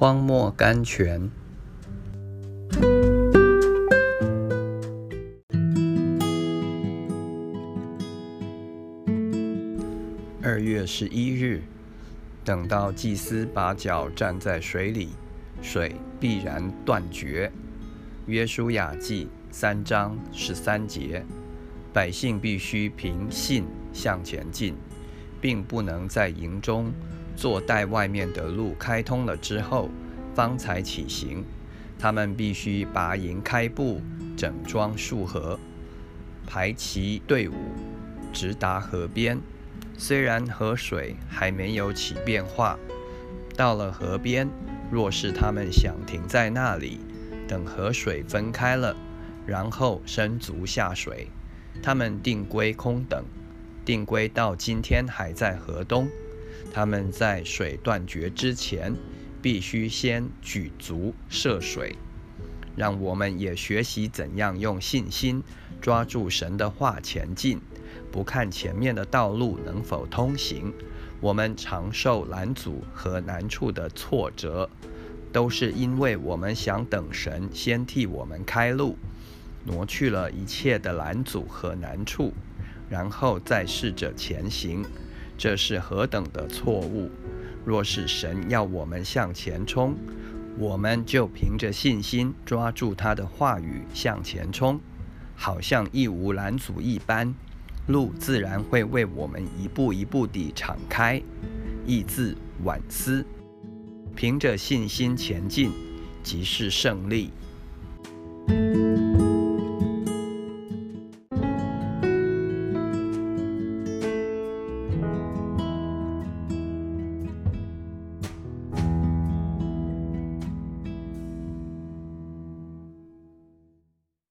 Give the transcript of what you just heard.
荒漠甘泉。二月十一日，等到祭司把脚站在水里，水必然断绝。约书亚记三章十三节，百姓必须凭信向前进，并不能在营中坐待外面的路开通了之后方才起行。他们必须拔营开步，整装束河，排齐队伍，直达河边。虽然河水还没有起变化，到了河边，若是他们想停在那里，等河水分开了，然后伸足下水，他们定归空等，定归到今天还在河东。他们在水断绝之前，必须先举足涉水。让我们也学习怎样用信心抓住神的话前进。不看前面的道路能否通行，我们常受拦阻和难处的挫折，都是因为我们想等神先替我们开路，挪去了一切的拦阻和难处，然后再试着前行。这是何等的错误！若是神要我们向前冲，我们就凭着信心抓住他的话语向前冲，好像一无拦阻一般。路自然会为我们一步一步地敞开。意字晚思，凭着信心前进，即是胜利。